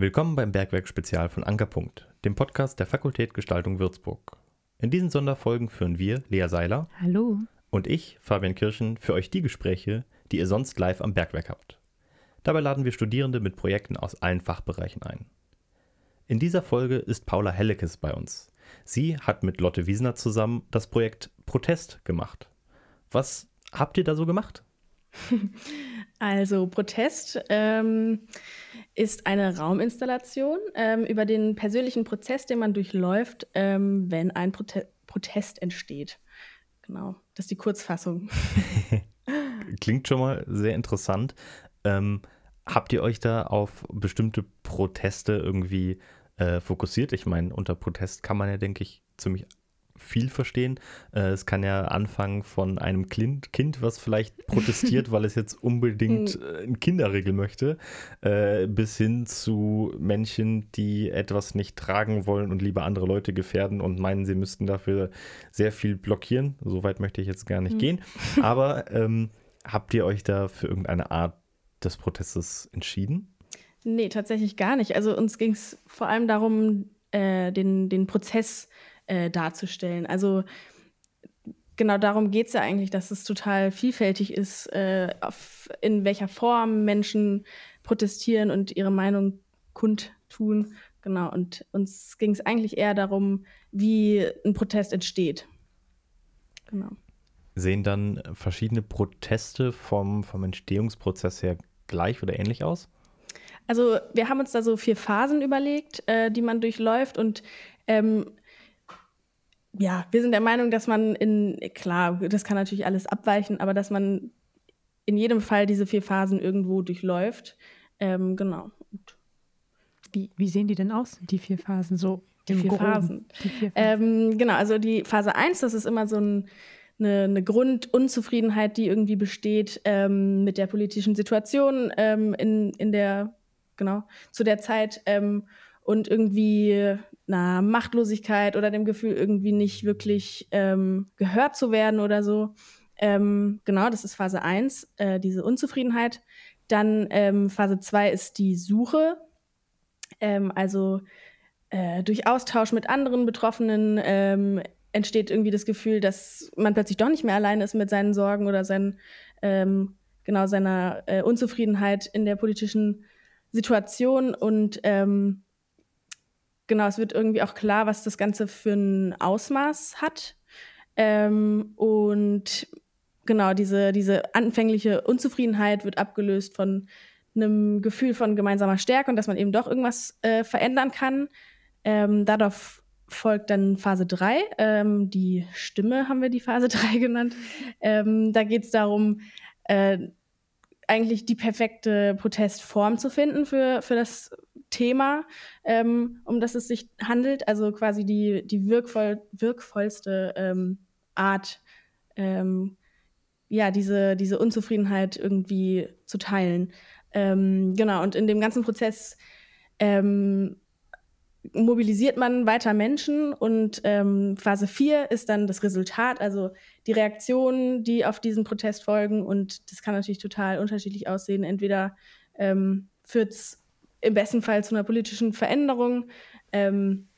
Willkommen beim Bergwerk-Spezial von Ankerpunkt, dem Podcast der Fakultät Gestaltung Würzburg. In diesen Sonderfolgen führen wir, Lea Seiler Hallo. und ich, Fabian Kirchen, für euch die Gespräche, die ihr sonst live am Bergwerk habt. Dabei laden wir Studierende mit Projekten aus allen Fachbereichen ein. In dieser Folge ist Paula Hellekes bei uns. Sie hat mit Lotte Wiesner zusammen das Projekt Protest gemacht. Was habt ihr da so gemacht? Also Protest ähm, ist eine Rauminstallation ähm, über den persönlichen Prozess, den man durchläuft, ähm, wenn ein Prote Protest entsteht. Genau, das ist die Kurzfassung. Klingt schon mal sehr interessant. Ähm, habt ihr euch da auf bestimmte Proteste irgendwie äh, fokussiert? Ich meine, unter Protest kann man ja, denke ich, ziemlich viel verstehen. Äh, es kann ja anfangen von einem kind, kind was vielleicht protestiert, weil es jetzt unbedingt Hm. äh, einen Kinderregel möchte, äh, bis hin zu Menschen, die etwas nicht tragen wollen und lieber andere Leute gefährden und meinen, sie müssten dafür sehr viel blockieren. So weit möchte ich jetzt gar nicht Hm. gehen. Aber ähm, habt ihr euch da für irgendeine Art des Protestes entschieden? Nee, tatsächlich gar nicht. Also uns ging es vor allem darum, äh, den, den Prozess äh, darzustellen. Also genau darum geht es ja eigentlich, dass es total vielfältig ist, äh, auf, in welcher Form Menschen protestieren und ihre Meinung kundtun. Genau, und uns ging es eigentlich eher darum, wie ein Protest entsteht. Genau. Sehen dann verschiedene Proteste vom, vom Entstehungsprozess her gleich oder ähnlich aus? Also wir haben uns da so vier Phasen überlegt, äh, die man durchläuft und ähm, ja, wir sind der Meinung, dass man in, klar, das kann natürlich alles abweichen, aber dass man in jedem Fall diese vier Phasen irgendwo durchläuft. Ähm, genau. Wie, wie sehen die denn aus, die vier Phasen? So Die vier Groben? Phasen. Die vier Phasen. Ähm, genau, also die Phase 1, das ist immer so ein, eine, eine Grundunzufriedenheit, die irgendwie besteht ähm, mit der politischen Situation ähm, in, in der, genau, zu der Zeit ähm, und irgendwie einer Machtlosigkeit oder dem Gefühl, irgendwie nicht wirklich ähm, gehört zu werden oder so. Ähm, genau, das ist Phase 1, äh, diese Unzufriedenheit. Dann ähm, Phase 2 ist die Suche, ähm, also äh, durch Austausch mit anderen Betroffenen ähm, entsteht irgendwie das Gefühl, dass man plötzlich doch nicht mehr allein ist mit seinen Sorgen oder seinen, ähm, genau seiner äh, Unzufriedenheit in der politischen Situation. Und ähm, genau, es wird irgendwie auch klar, was das Ganze für ein Ausmaß hat. Ähm, und genau, diese, diese anfängliche Unzufriedenheit wird abgelöst von einem Gefühl von gemeinsamer Stärke und dass man eben doch irgendwas äh, verändern kann. Ähm, darauf folgt dann Phase 3. Ähm, die Stimme haben wir die Phase 3 genannt. Ähm, da geht es darum, äh, eigentlich die perfekte Protestform zu finden für, für das Thema, ähm, um das es sich handelt. Also quasi die, die wirkvoll, wirkvollste ähm, Art, ähm, ja, diese, diese Unzufriedenheit irgendwie zu teilen. Ähm, genau, und in dem ganzen Prozess ähm, mobilisiert man weiter Menschen und ähm, Phase 4 ist dann das Resultat, also die Reaktionen, die auf diesen Protest folgen und das kann natürlich total unterschiedlich aussehen. Entweder ähm, führt es im besten Fall zu einer politischen Veränderung, ähm,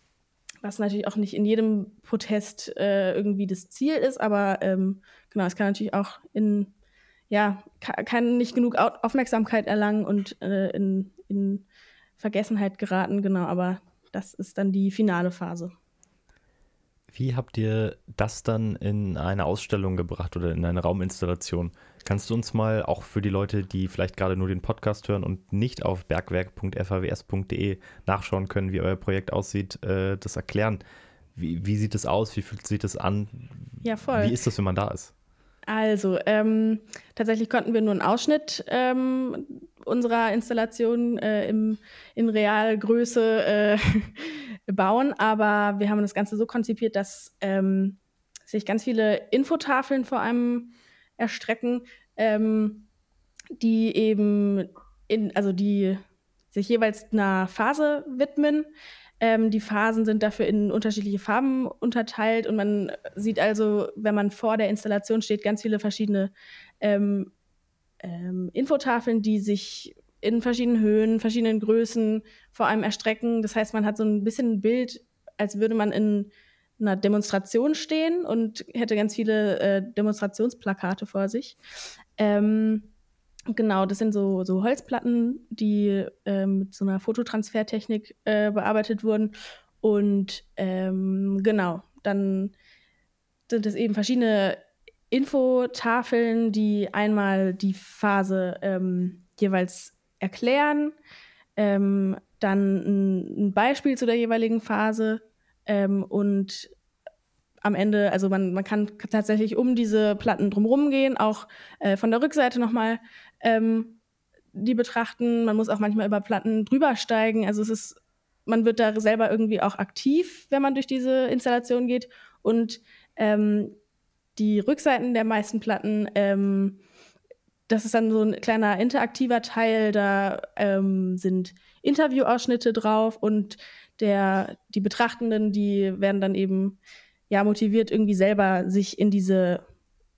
was natürlich auch nicht in jedem Protest äh, irgendwie das Ziel ist, aber ähm, genau, es kann natürlich auch in ja, ka- kann nicht genug Au Aufmerksamkeit erlangen und äh, in, in Vergessenheit geraten, genau, aber das ist dann die finale Phase. Wie habt ihr das dann in eine Ausstellung gebracht oder in eine Rauminstallation? Kannst du uns mal auch für die Leute, die vielleicht gerade nur den Podcast hören und nicht auf bergwerk.faws.de nachschauen können, wie euer Projekt aussieht, äh, das erklären? Wie, wie sieht es aus? Wie fühlt sich das an? Ja, voll. Wie ist das, wenn man da ist? Also, ähm, tatsächlich konnten wir nur einen Ausschnitt ähm, unserer Installation äh, im, in Realgröße äh, bauen, aber wir haben das Ganze so konzipiert, dass ähm, sich ganz viele Infotafeln vor allem erstrecken, ähm, die eben in, also die sich jeweils einer Phase widmen. Ähm, die Phasen sind dafür in unterschiedliche Farben unterteilt und man sieht also, wenn man vor der Installation steht, ganz viele verschiedene ähm, ähm, Infotafeln, die sich in verschiedenen Höhen, verschiedenen Größen, vor allem erstrecken. Das heißt, man hat so ein bisschen ein Bild, als würde man in einer Demonstration stehen und hätte ganz viele äh, Demonstrationsplakate vor sich. Ähm, genau, das sind so, so Holzplatten, die äh, mit so einer Fototransfertechnik äh, bearbeitet wurden. Und ähm, genau, dann sind es eben verschiedene Infotafeln, die einmal die Phase ähm, jeweils erklären, ähm, dann ein, Beispiel zu der jeweiligen Phase ähm, und am Ende, also man, man kann tatsächlich um diese Platten drumherum gehen, auch äh, von der Rückseite nochmal ähm, die betrachten. Man muss auch manchmal über Platten drüber steigen. Also es ist, man wird da selber irgendwie auch aktiv, wenn man durch diese Installation geht. Und ähm, die Rückseiten der meisten Platten, ähm, das ist dann so ein kleiner interaktiver Teil, da ähm, sind Interviewausschnitte drauf und der, die Betrachtenden, die werden dann eben ja motiviert, irgendwie selber sich in diese,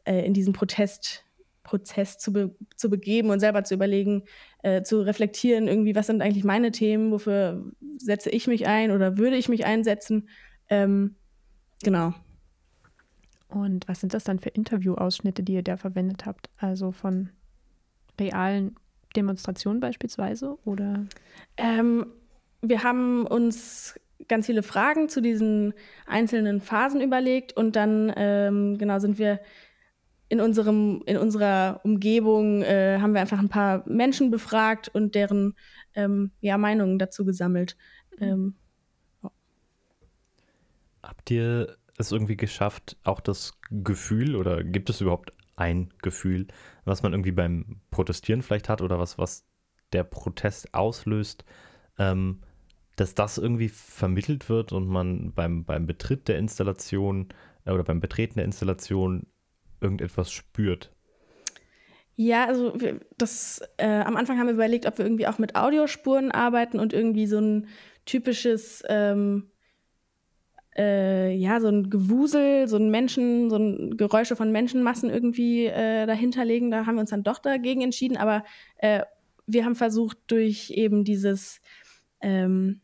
äh, in diesen Protestprozess zu, be zu begeben und selber zu überlegen, äh, zu reflektieren, irgendwie, was sind eigentlich meine Themen, wofür setze ich mich ein oder würde ich mich einsetzen. Ähm, genau. Und was sind das dann für Interviewausschnitte, die ihr da verwendet habt? Also von realen Demonstrationen beispielsweise oder? Ähm, wir haben uns ganz viele Fragen zu diesen einzelnen Phasen überlegt und dann ähm, genau sind wir in unserem in unserer Umgebung äh, haben wir einfach ein paar Menschen befragt und deren ähm, ja, Meinungen dazu gesammelt. Ähm, ja. Habt ihr es irgendwie geschafft, auch das Gefühl oder gibt es überhaupt ein Gefühl, was man irgendwie beim Protestieren vielleicht hat oder was, was der Protest auslöst, ähm, dass das irgendwie vermittelt wird und man beim, beim Betritt der Installation äh, oder beim Betreten der Installation irgendetwas spürt? Ja, also das äh, am Anfang haben wir überlegt, ob wir irgendwie auch mit Audiospuren arbeiten und irgendwie so ein typisches ähm, äh, ja, so ein Gewusel, so ein Menschen, so ein Geräusche von Menschenmassen irgendwie äh, dahinterlegen. Da haben wir uns dann doch dagegen entschieden, aber äh, wir haben versucht, durch eben dieses, ähm,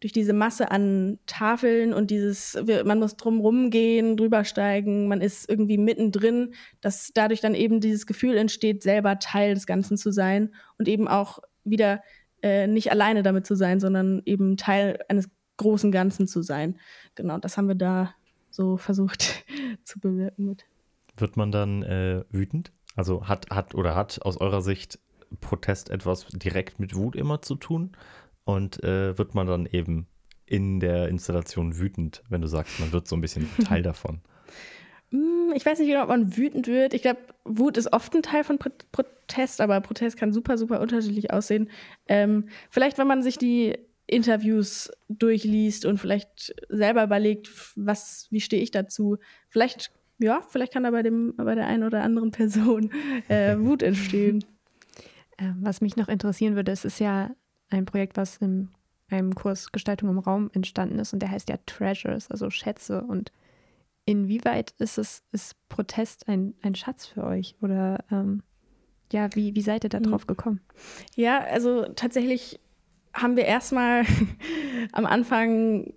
durch diese Masse an Tafeln und dieses, man muss drumrum gehen, drüber steigen, man ist irgendwie mittendrin, dass dadurch dann eben dieses Gefühl entsteht, selber Teil des Ganzen zu sein und eben auch wieder äh, nicht alleine damit zu sein, sondern eben Teil eines großen Ganzen zu sein. Genau, das haben wir da so versucht zu bewirken mit. Wird man dann äh, wütend? Also hat, hat oder hat aus eurer Sicht Protest etwas direkt mit Wut immer zu tun? Und äh, wird man dann eben in der Installation wütend, wenn du sagst, man wird so ein bisschen Teil davon? Hm, ich weiß nicht genau, ob man wütend wird. Ich glaube, Wut ist oft ein Teil von Protest, aber Protest kann super, super unterschiedlich aussehen. Ähm, vielleicht, wenn man sich die Interviews durchliest und vielleicht selber überlegt, was, wie stehe ich dazu. Vielleicht, ja, vielleicht kann da bei dem, bei der einen oder anderen Person äh, Wut entstehen. Ähm, was mich noch interessieren würde, es ist ja ein Projekt, was in einem Kurs Gestaltung im Raum entstanden ist und der heißt ja Treasures, also Schätze. Und inwieweit ist es, ist Protest ein, ein Schatz für euch? Oder ähm, ja, wie, wie seid ihr da drauf hm. gekommen? Ja, also tatsächlich haben wir erstmal am Anfang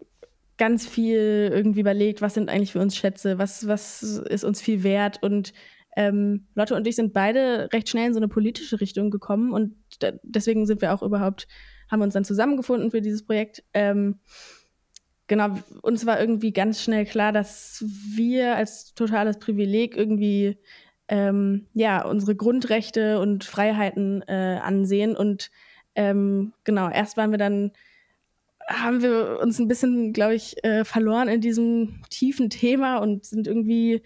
ganz viel irgendwie überlegt, was sind eigentlich für uns Schätze, was, was ist uns viel wert. Und ähm, Lotte und ich sind beide recht schnell in so eine politische Richtung gekommen und deswegen sind wir auch überhaupt, haben uns dann zusammengefunden für dieses Projekt. Ähm, genau, uns war irgendwie ganz schnell klar, dass wir als totales Privileg irgendwie ähm, ja unsere Grundrechte und Freiheiten äh, ansehen und ähm, genau, erst waren wir dann, haben wir uns ein bisschen, glaube ich, äh, verloren in diesem tiefen Thema und sind irgendwie,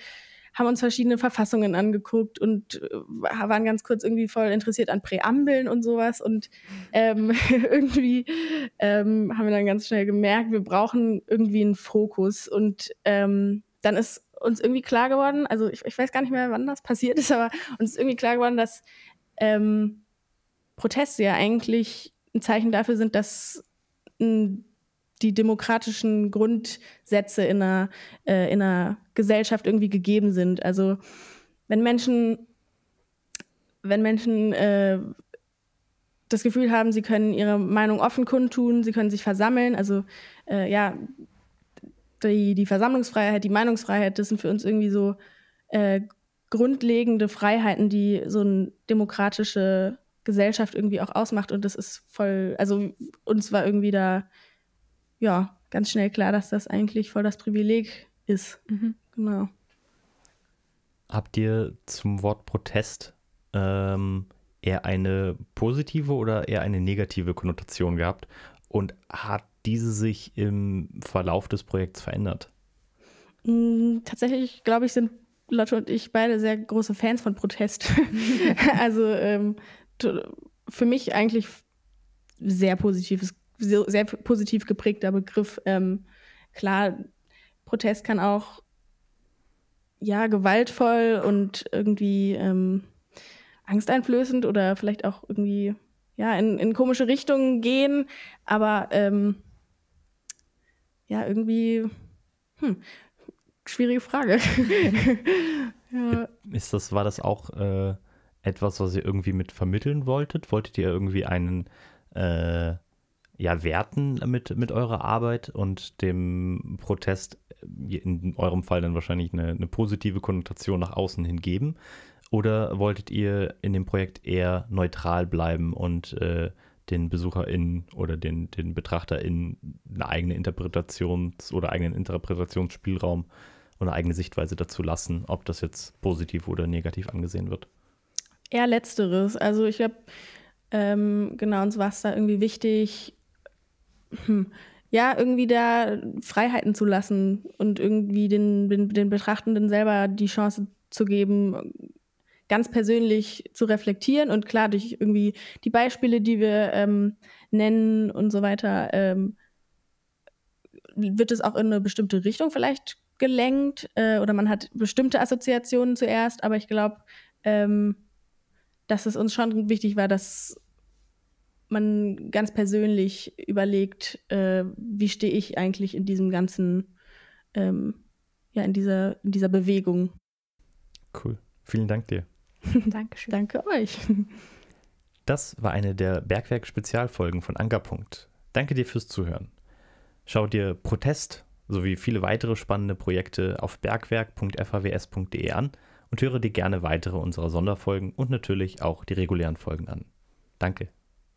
haben uns verschiedene Verfassungen angeguckt und äh, waren ganz kurz irgendwie voll interessiert an Präambeln und sowas. Und ähm, irgendwie ähm, haben wir dann ganz schnell gemerkt, wir brauchen irgendwie einen Fokus. Und ähm, dann ist uns irgendwie klar geworden, also ich, ich, weiß gar nicht mehr, wann das passiert ist, aber uns ist irgendwie klar geworden, dass ähm, Proteste ja eigentlich ein Zeichen dafür sind, dass die demokratischen Grundsätze in einer, äh, in einer Gesellschaft irgendwie gegeben sind. Also wenn Menschen, wenn Menschen äh, das Gefühl haben, sie können ihre Meinung offen kundtun, sie können sich versammeln. Also äh, ja, die, die Versammlungsfreiheit, die Meinungsfreiheit, das sind für uns irgendwie so äh, grundlegende Freiheiten, die so eine demokratische Gesellschaft irgendwie auch ausmacht. Und das ist voll, also uns war irgendwie da, ja, ganz schnell klar, dass das eigentlich voll das Privileg ist. Mhm. Genau. Habt ihr zum Wort Protest ähm, eher eine positive oder eher eine negative Konnotation gehabt? Und hat diese sich im Verlauf des Projekts verändert? Mm, tatsächlich, glaube ich, sind Lotte und ich beide sehr große Fans von Protest. also ähm, für mich eigentlich sehr positives, sehr positiv geprägter Begriff. Ähm, klar, Protest kann auch ja gewaltvoll und irgendwie ähm, angsteinflößend oder vielleicht auch irgendwie ja in, in komische Richtungen gehen, aber ähm, ja irgendwie hm, schwierige Frage. ja. Ist das war das auch äh, etwas, was ihr irgendwie mit vermitteln wolltet? Wolltet ihr irgendwie einen äh, ja, werten mit, mit eurer Arbeit und dem Protest äh, in eurem Fall dann wahrscheinlich eine, eine positive Konnotation nach außen hin geben? Oder wolltet ihr in dem Projekt eher neutral bleiben und äh, den BesucherInnen oder den, den BetrachterInnen eine eigene Interpretations- oder eigenen Interpretationsspielraum und eine eigene Sichtweise dazu lassen, ob das jetzt positiv oder negativ angesehen wird? Eher letzteres. Also ich glaube, ähm, genau, uns war es da irgendwie wichtig, hm, ja, irgendwie da Freiheiten zu lassen und irgendwie den, den, den Betrachtenden selber die Chance zu geben, ganz persönlich zu reflektieren und klar durch irgendwie die Beispiele, die wir ähm, nennen und so weiter, ähm, wird es auch in eine bestimmte Richtung vielleicht gelenkt äh, oder man hat bestimmte Assoziationen zuerst, aber ich glaube, ähm, dass es uns schon wichtig war, dass man ganz persönlich überlegt, äh, wie stehe ich eigentlich in diesem ganzen, ähm, ja, in dieser, in dieser Bewegung. Cool. Vielen Dank dir. Dankeschön. Danke euch. Das war eine der Bergwerk-Spezialfolgen von Ankerpunkt. Danke dir fürs Zuhören. Schau dir Protest sowie viele weitere spannende Projekte auf bergwerk.fhws.de an und höre dir gerne weitere unserer Sonderfolgen und natürlich auch die regulären Folgen an. Danke.